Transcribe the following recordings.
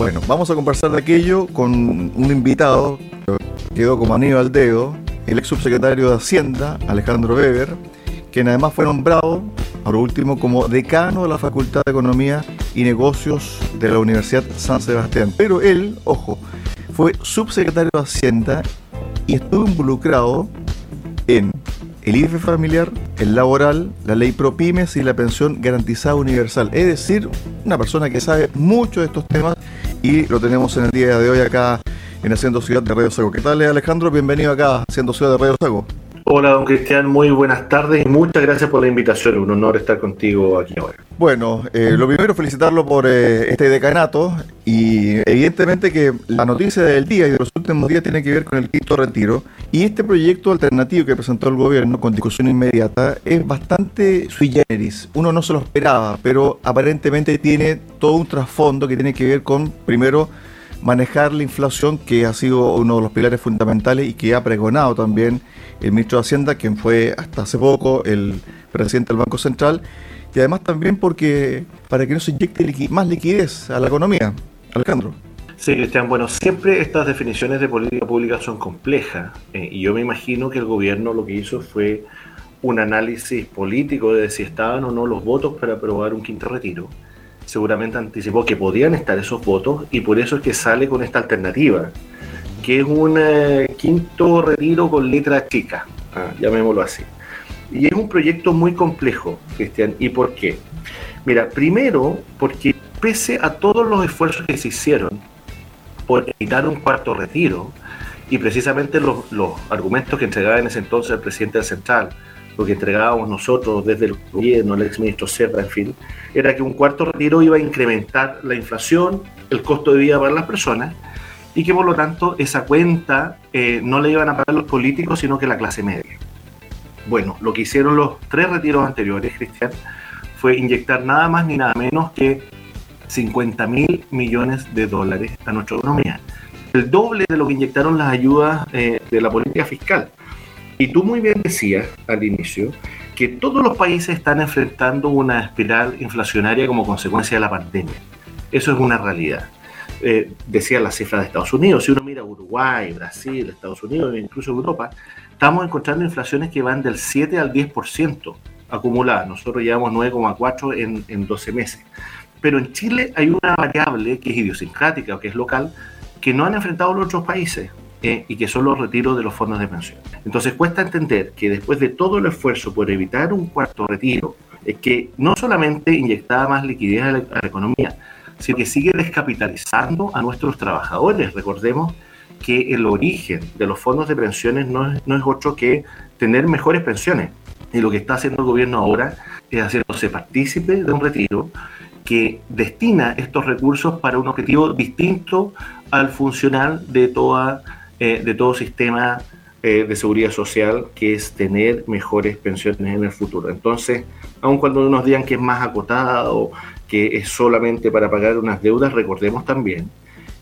Bueno, vamos a conversar de aquello con un invitado que quedó como anillo al dedo, el ex subsecretario de Hacienda, Alejandro Weber, quien además fue nombrado, por último, como decano de la Facultad de Economía y Negocios de la Universidad San Sebastián. Pero él, ojo, fue subsecretario de Hacienda y estuvo involucrado en el IFE familiar, el laboral, la ley ProPymes y la pensión garantizada universal. Es decir, una persona que sabe mucho de estos temas y lo tenemos en el día de hoy acá en Haciendo Ciudad de Radio Sago. ¿Qué tal, Alejandro? Bienvenido acá a Haciendo Ciudad de Radio Sago. Hola, don Cristian, muy buenas tardes y muchas gracias por la invitación. Un honor estar contigo aquí ahora. Bueno, eh, lo primero felicitarlo por eh, este decanato y evidentemente que la noticia del día y de los últimos días tiene que ver con el quinto retiro y este proyecto alternativo que presentó el gobierno con discusión inmediata es bastante sui generis. Uno no se lo esperaba, pero aparentemente tiene todo un trasfondo que tiene que ver con, primero, manejar la inflación, que ha sido uno de los pilares fundamentales y que ha pregonado también el ministro de Hacienda, quien fue hasta hace poco el presidente del Banco Central, y además también porque para que no se inyecte más liquidez a la economía. Alejandro. Sí, Cristian, bueno, siempre estas definiciones de política pública son complejas eh, y yo me imagino que el gobierno lo que hizo fue un análisis político de si estaban o no los votos para aprobar un quinto retiro seguramente anticipó que podían estar esos votos y por eso es que sale con esta alternativa, que es un eh, quinto retiro con letra chica, ah, llamémoslo así. Y es un proyecto muy complejo, Cristian. ¿Y por qué? Mira, primero porque pese a todos los esfuerzos que se hicieron por evitar un cuarto retiro, y precisamente los, los argumentos que entregaba en ese entonces el presidente del Central, lo que entregábamos nosotros desde el gobierno, el exministro Serra, en fin, era que un cuarto retiro iba a incrementar la inflación, el costo de vida para las personas, y que por lo tanto esa cuenta eh, no le iban a pagar los políticos, sino que la clase media. Bueno, lo que hicieron los tres retiros anteriores, Cristian, fue inyectar nada más ni nada menos que 50 mil millones de dólares a nuestra economía. El doble de lo que inyectaron las ayudas eh, de la política fiscal. Y tú muy bien decías al inicio que todos los países están enfrentando una espiral inflacionaria como consecuencia de la pandemia. Eso es una realidad. Eh, decía la cifra de Estados Unidos, si uno mira Uruguay, Brasil, Estados Unidos e incluso Europa, estamos encontrando inflaciones que van del 7 al 10% acumuladas. Nosotros llevamos 9,4 en, en 12 meses. Pero en Chile hay una variable que es idiosincrática o que es local que no han enfrentado los otros países. Eh, y que son los retiros de los fondos de pensión. Entonces cuesta entender que después de todo el esfuerzo por evitar un cuarto retiro, es que no solamente inyectaba más liquidez a la, economía, sino que sigue descapitalizando a nuestros trabajadores. Recordemos que el origen de los fondos de pensiones no es, otro que tener mejores pensiones. Y lo que está haciendo el gobierno ahora es haciéndose partícipe de un retiro que destina estos recursos para un objetivo distinto al funcional de toda eh, de todo sistema eh, de seguridad social, que es tener mejores pensiones en el futuro. Entonces, aun cuando nos digan que es más acotado, que es solamente para pagar unas deudas, recordemos también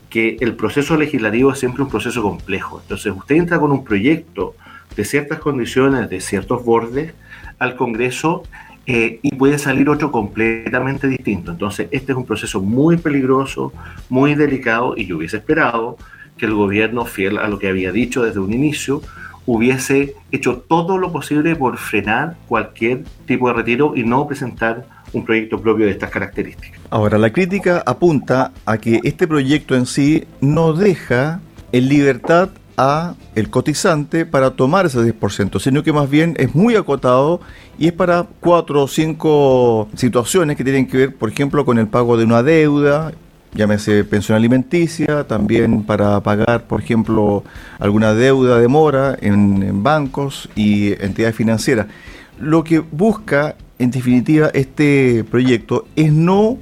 que el proceso legislativo es siempre un proceso complejo. Entonces, usted entra con un proyecto de ciertas condiciones, de ciertos bordes, al Congreso eh, y puede salir otro completamente distinto. Entonces, este es un proceso muy peligroso, muy delicado y yo hubiese esperado que el gobierno, fiel a lo que había dicho desde un inicio, hubiese hecho todo lo posible por frenar cualquier tipo de retiro y no presentar un proyecto propio de estas características. Ahora, la crítica apunta a que este proyecto en sí no deja en libertad a el cotizante para tomar ese 10%, sino que más bien es muy acotado y es para cuatro o cinco situaciones que tienen que ver, por ejemplo, con el pago de una deuda, llámese pensión alimenticia, también para pagar, por ejemplo, alguna deuda de mora en, bancos y entidades financieras. Lo que busca, en definitiva, este proyecto es no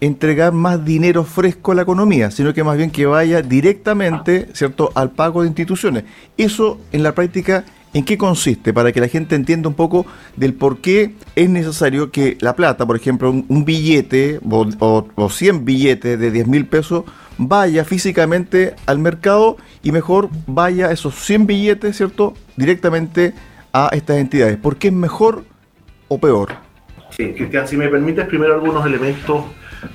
entregar más dinero fresco a la economía, sino que más bien que vaya directamente, ¿cierto?, al pago de instituciones. Eso en la práctica ¿En qué consiste? Para que la gente entienda un poco del por qué es necesario que la plata, por ejemplo, un, billete o, o, 100 billetes de 10 mil pesos, vaya físicamente al mercado y mejor vaya esos 100 billetes, ¿cierto?, directamente a estas entidades. ¿Por qué es mejor o peor? Sí, Cristian, si me permites primero algunos elementos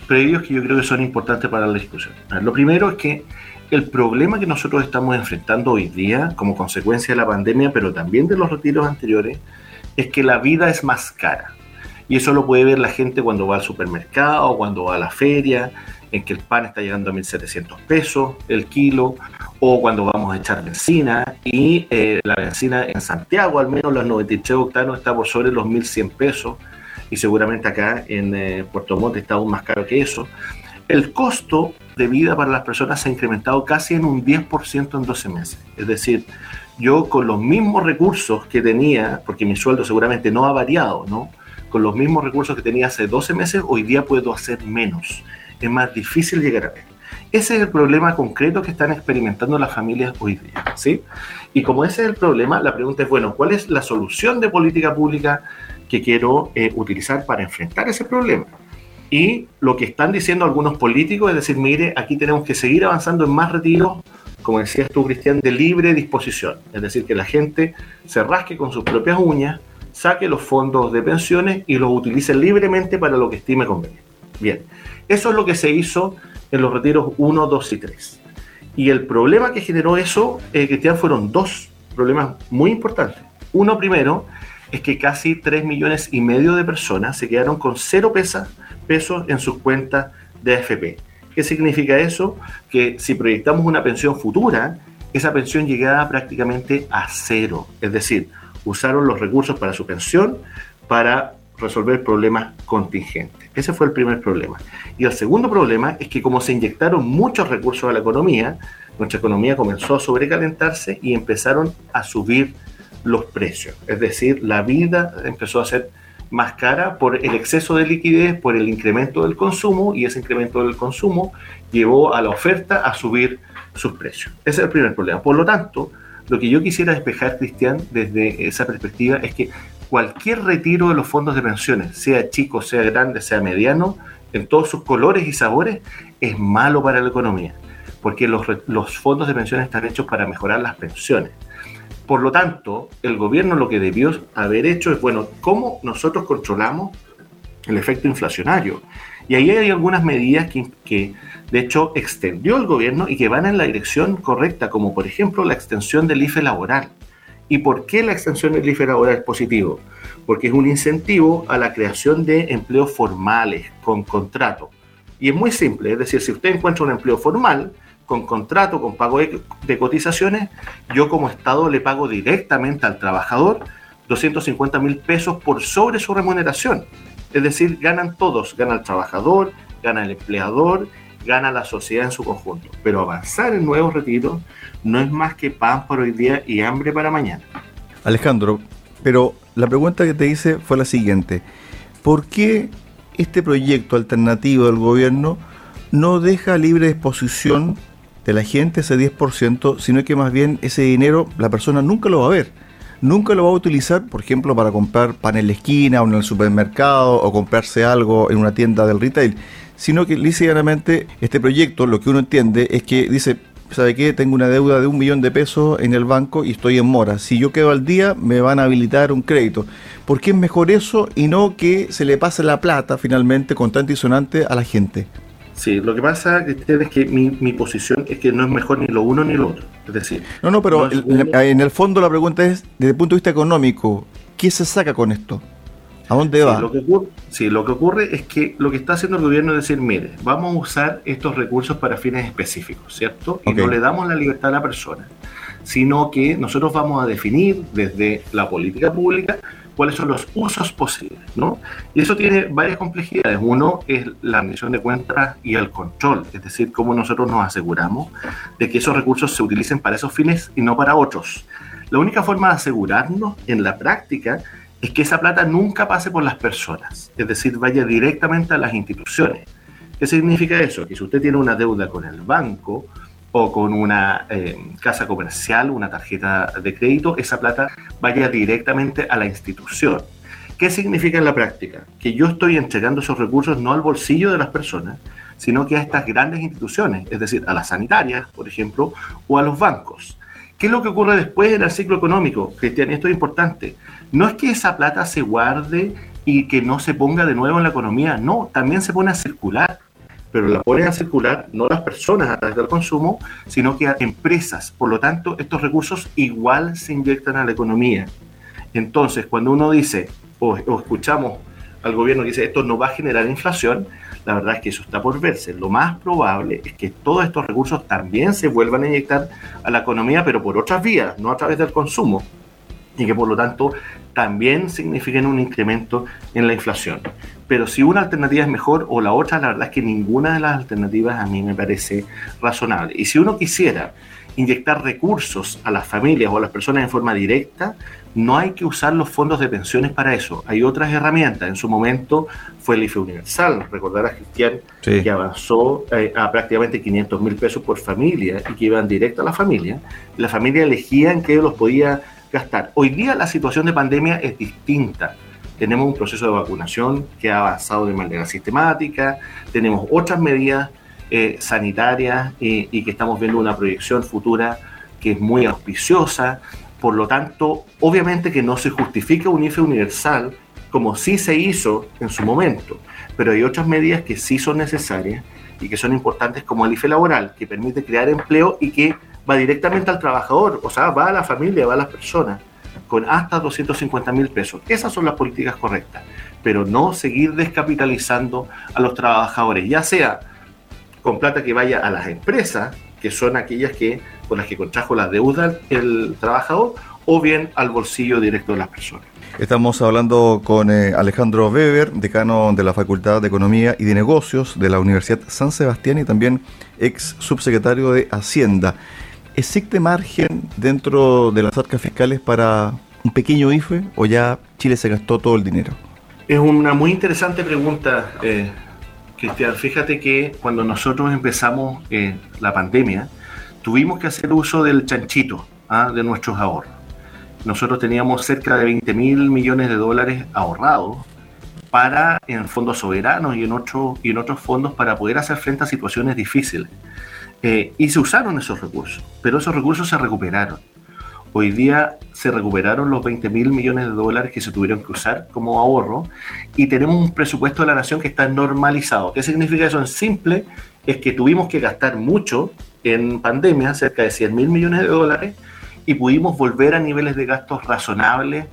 previos que yo creo que son importantes para la discusión. lo primero es que el problema que nosotros estamos enfrentando hoy día como consecuencia de la pandemia, pero también de los retiros anteriores, es que la vida es más cara. Y eso lo puede ver la gente cuando va al supermercado, cuando va a la feria, en que el pan está llegando a 1.700 pesos el kilo, o cuando vamos a echar benzina, y eh, la benzina en Santiago, al menos los 93 octanos, está por sobre los 1.100 pesos, y seguramente acá en eh, Puerto Montt está aún más caro que eso. El costo de vida para las personas se ha incrementado casi en un 10% en 12 meses. Es decir, yo con los mismos recursos que tenía, porque mi sueldo seguramente no ha variado, ¿no? Con los mismos recursos que tenía hace 12 meses, hoy día puedo hacer menos. Es más difícil llegar a ver. Ese es el problema concreto que están experimentando las familias hoy día, ¿sí? Y como ese es el problema, la pregunta es, bueno, ¿cuál es la solución de política pública que quiero eh, utilizar para enfrentar ese problema? Y lo que están diciendo algunos políticos es decir, mire, aquí tenemos que seguir avanzando en más retiros, como decías tú, Cristian, de libre disposición. Es decir, que la gente se rasque con sus propias uñas, saque los fondos de pensiones y los utilice libremente para lo que estime conveniente. Bien, eso es lo que se hizo en los retiros 1, 2 y 3. Y el problema que generó eso, eh, Cristian, fueron dos problemas muy importantes. Uno primero es que casi 3 millones y medio de personas se quedaron con cero pesos en sus cuentas de AFP. ¿Qué significa eso? Que si proyectamos una pensión futura, esa pensión llegaba prácticamente a cero. Es decir, usaron los recursos para su pensión para resolver problemas contingentes. Ese fue el primer problema. Y el segundo problema es que como se inyectaron muchos recursos a la economía, nuestra economía comenzó a sobrecalentarse y empezaron a subir los precios. Es decir, la vida empezó a ser más cara por el exceso de liquidez, por el incremento del consumo y ese incremento del consumo llevó a la oferta a subir sus precios. Ese es el primer problema. Por lo tanto, lo que yo quisiera despejar, Cristian, desde esa perspectiva es que cualquier retiro de los fondos de pensiones, sea chico, sea grande, sea mediano, en todos sus colores y sabores, es malo para la economía, porque los, los fondos de pensiones están hechos para mejorar las pensiones por lo tanto, el gobierno lo que debió haber hecho es, bueno, ¿cómo nosotros controlamos el efecto inflacionario? Y ahí hay algunas medidas que, de hecho, extendió el gobierno y que van en la dirección correcta, como por ejemplo la extensión del IFE laboral. ¿Y por qué la extensión del IFE laboral es positivo? Porque es un incentivo a la creación de empleos formales, con contrato. Y es muy simple, es decir, si usted encuentra un empleo formal, con contrato, con pago de cotizaciones, yo como Estado le pago directamente al trabajador 250 mil pesos por sobre su remuneración. Es decir, ganan todos, gana el trabajador, gana el empleador, gana la sociedad en su conjunto. Pero avanzar en nuevos retiros no es más que pan para hoy día y hambre para mañana. Alejandro, pero la pregunta que te hice fue la siguiente. ¿Por qué este proyecto alternativo del gobierno no deja libre disposición de la gente ese 10%, sino que más bien ese dinero la persona nunca lo va a ver. Nunca lo va a utilizar, por ejemplo, para comprar pan en la esquina o en el supermercado o comprarse algo en una tienda del retail, sino que lícitamente este proyecto lo que uno entiende es que dice, ¿sabe qué? Tengo una deuda de un millón de pesos en el banco y estoy en mora. Si yo quedo al día, me van a habilitar un crédito. ¿Por qué es mejor eso y no que se le pase la plata finalmente con tanto y sonante a la gente? Sí, lo que pasa, Cristian, es que mi, mi, posición es que no es mejor ni lo uno ni lo otro. Es decir, no, no, pero en el fondo la pregunta es, desde el punto de vista económico, ¿qué se saca con esto? ¿A dónde va? Lo que ocurre, sí, lo que ocurre es que lo que está haciendo el gobierno es decir, mire, vamos a usar estos recursos para fines específicos, ¿cierto? Y no le damos la libertad a la persona, sino que nosotros vamos a definir desde la política pública cuáles son los usos posibles, ¿no? Y eso tiene varias complejidades. Uno es la admisión de cuentas y el control, es decir, cómo nosotros nos aseguramos de que esos recursos se utilicen para esos fines y no para otros. La única forma de asegurarnos en la práctica es que esa plata nunca pase por las personas, es decir, vaya directamente a las instituciones. ¿Qué significa eso? Que si usted tiene una deuda con el banco, o con una eh, casa comercial, una tarjeta de crédito, esa plata vaya directamente a la institución. ¿Qué significa en la práctica? Que yo estoy entregando esos recursos no al bolsillo de las personas, sino que a estas grandes instituciones, es decir, a las sanitarias, por ejemplo, o a los bancos. ¿Qué es lo que ocurre después en el ciclo económico, Cristian? Esto es importante. No es que esa plata se guarde y que no se ponga de nuevo en la economía. No, también se pone a circular, pero la ponen a circular no las personas a través del consumo, sino que a empresas. Por lo tanto, estos recursos igual se inyectan a la economía. Entonces, cuando uno dice o, o escuchamos al gobierno que dice esto no va a generar inflación, la verdad es que eso está por verse. Lo más probable es que todos estos recursos también se vuelvan a inyectar a la economía, pero por otras vías, no a través del consumo, y que por lo tanto también signifiquen un incremento en la inflación. Pero si una alternativa es mejor o la otra, la verdad es que ninguna de las alternativas a mí me parece razonable. Y si uno quisiera inyectar recursos a las familias o a las personas en forma directa, no hay que usar los fondos de pensiones para eso. Hay otras herramientas. En su momento fue el IFE Universal. Recordarás, Cristian, que avanzó eh, a prácticamente 500 mil pesos por familia y que iban directo a la familia. La familia elegía en qué los podía gastar. Hoy día la situación de pandemia es distinta. Tenemos un proceso de vacunación que ha avanzado de manera sistemática, tenemos otras medidas eh, sanitarias y que estamos viendo una proyección futura que es muy auspiciosa. Por lo tanto, obviamente que no se justifica un IFE universal como sí se hizo en su momento, pero hay otras medidas que sí son necesarias y que son importantes como el IFE laboral, que permite crear empleo y que va directamente al trabajador, o sea, va a la familia, va a las personas, con hasta 250 mil pesos. Esas son las políticas correctas, pero no seguir descapitalizando a los trabajadores, ya sea con plata que vaya a las empresas, que son aquellas que con las que contrajo la deuda el trabajador o bien al bolsillo directo de las personas. Estamos hablando con eh, Alejandro Weber, decano de la Facultad de Economía y de Negocios de la Universidad San Sebastián y también ex subsecretario de Hacienda. ¿Existe margen dentro de las arcas fiscales para un pequeño IFE o ya Chile se gastó todo el dinero? Es una muy interesante pregunta, eh, Cristian. Fíjate que cuando nosotros empezamos eh, la pandemia, tuvimos que hacer uso del chanchito ¿ah? de nuestros ahorros. Nosotros teníamos cerca de 20 mil millones de dólares ahorrados para en fondos soberanos y en, y en otros fondos para poder hacer frente a situaciones difíciles. Eh, y se usaron esos recursos, pero esos recursos se recuperaron. Hoy día se recuperaron los 20 mil millones de dólares que se tuvieron que usar como ahorro y tenemos un presupuesto de la nación que está normalizado. ¿Qué significa eso en simple? Es que tuvimos que gastar mucho en pandemia, cerca de 100 mil millones de dólares, y pudimos volver a niveles de gastos razonables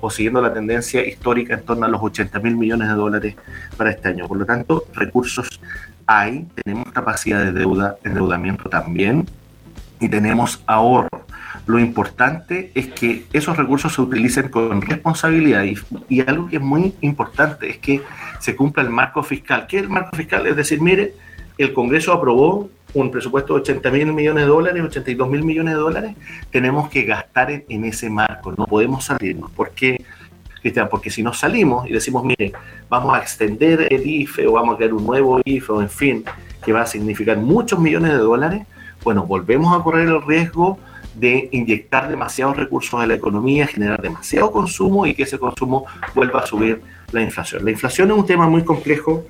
o siguiendo la tendencia histórica en torno a los 80 mil millones de dólares para este año. Por lo tanto, recursos hay, tenemos capacidad de deuda, endeudamiento también, y tenemos ahorro. Lo importante es que esos recursos se utilicen con responsabilidad y, y, algo que es muy importante es que se cumpla el marco fiscal. ¿Qué es el marco fiscal? Es decir, mire, el Congreso aprobó un presupuesto de 80 mil millones de dólares, 82 mil millones de dólares, tenemos que gastar en, ese marco, no podemos salirnos. ¿Por qué, Cristian? Porque si nos salimos y decimos, mire, vamos a extender el IFE o vamos a crear un nuevo IFE o en fin, que va a significar muchos millones de dólares, bueno, volvemos a correr el riesgo de inyectar demasiados recursos a la economía, generar demasiado consumo y que ese consumo vuelva a subir la inflación. La inflación es un tema muy complejo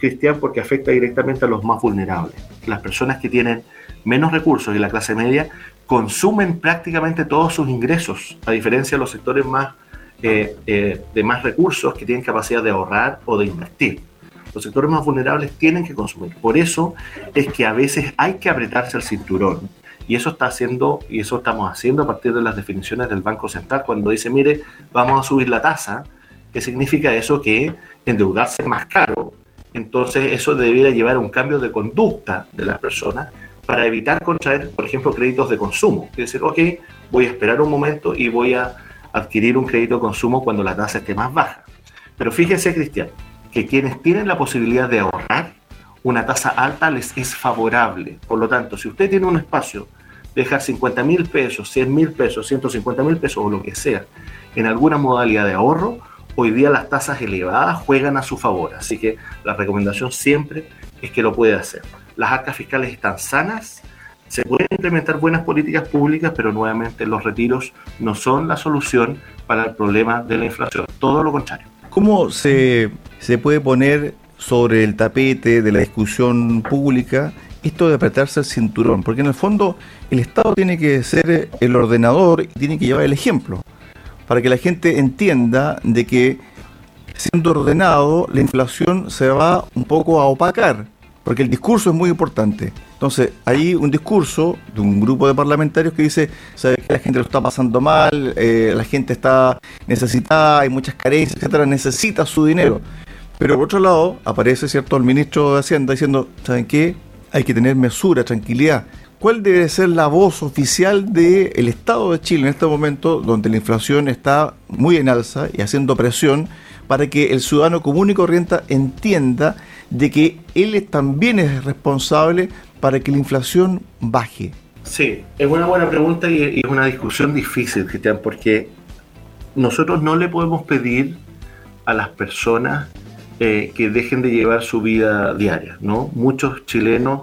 Cristian, porque afecta directamente a los más vulnerables. Las personas que tienen menos recursos y la clase media consumen prácticamente todos sus ingresos, a diferencia de los sectores más de más recursos que tienen capacidad de ahorrar o de invertir. Los sectores más vulnerables tienen que consumir. Por eso es que a veces hay que apretarse el cinturón. Y eso está haciendo, y eso estamos haciendo a partir de las definiciones del Banco Central, cuando dice, mire, vamos a subir la tasa, ¿qué significa eso? Que endeudarse es más caro, entonces eso debería llevar a un cambio de conducta de las personas para evitar contraer, por ejemplo, créditos de consumo. Es decir, ok, voy a esperar un momento y voy a adquirir un crédito de consumo cuando la tasa esté más baja. Pero fíjese, Cristian, que quienes tienen la posibilidad de ahorrar, una tasa alta les es favorable. Por lo tanto, si usted tiene un espacio de dejar 50 mil pesos, 100 mil pesos, 150 mil pesos o lo que sea en alguna modalidad de ahorro, hoy día las tasas elevadas juegan a su favor. Así que la recomendación siempre es que lo puede hacer. Las arcas fiscales están sanas, se pueden implementar buenas políticas públicas, pero nuevamente los retiros no son la solución para el problema de la inflación, todo lo contrario. ¿Cómo se, se puede poner sobre el tapete de la discusión pública esto de apretarse el cinturón? Porque en el fondo el Estado tiene que ser el ordenador y tiene que llevar el ejemplo para que la gente entienda de que siendo ordenado, la inflación se va un poco a opacar, porque el discurso es muy importante. Entonces, hay un discurso de un grupo de parlamentarios que dice, que la gente lo está pasando mal, eh, la gente está necesitada, hay muchas carencias, etcétera, necesita su dinero. Pero por otro lado, aparece cierto el ministro de Hacienda diciendo, ¿saben qué? Hay que tener mesura, tranquilidad. ¿Cuál debe ser la voz oficial del Estado de Chile en este momento, donde la inflación está muy en alza y haciendo presión para que el ciudadano común y corriente entienda de que él también es responsable para que la inflación baje? Sí, es una buena pregunta y es una discusión difícil, Cristian, porque nosotros no le podemos pedir a las personas eh, que dejen de llevar su vida diaria, ¿no? Muchos chilenos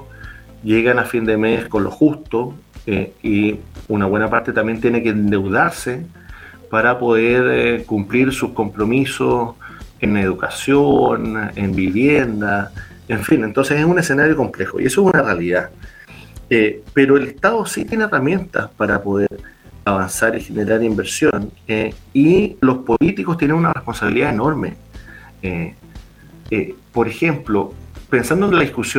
llegan a fin de mes con lo justo eh, y una buena parte también tiene que endeudarse para poder eh, cumplir sus compromisos en educación, en vivienda, en fin, entonces es un escenario complejo y eso es una realidad. Eh, pero el Estado sí tiene herramientas para poder avanzar y generar inversión eh, y los políticos tienen una responsabilidad enorme. Eh, por ejemplo, pensando en la discusión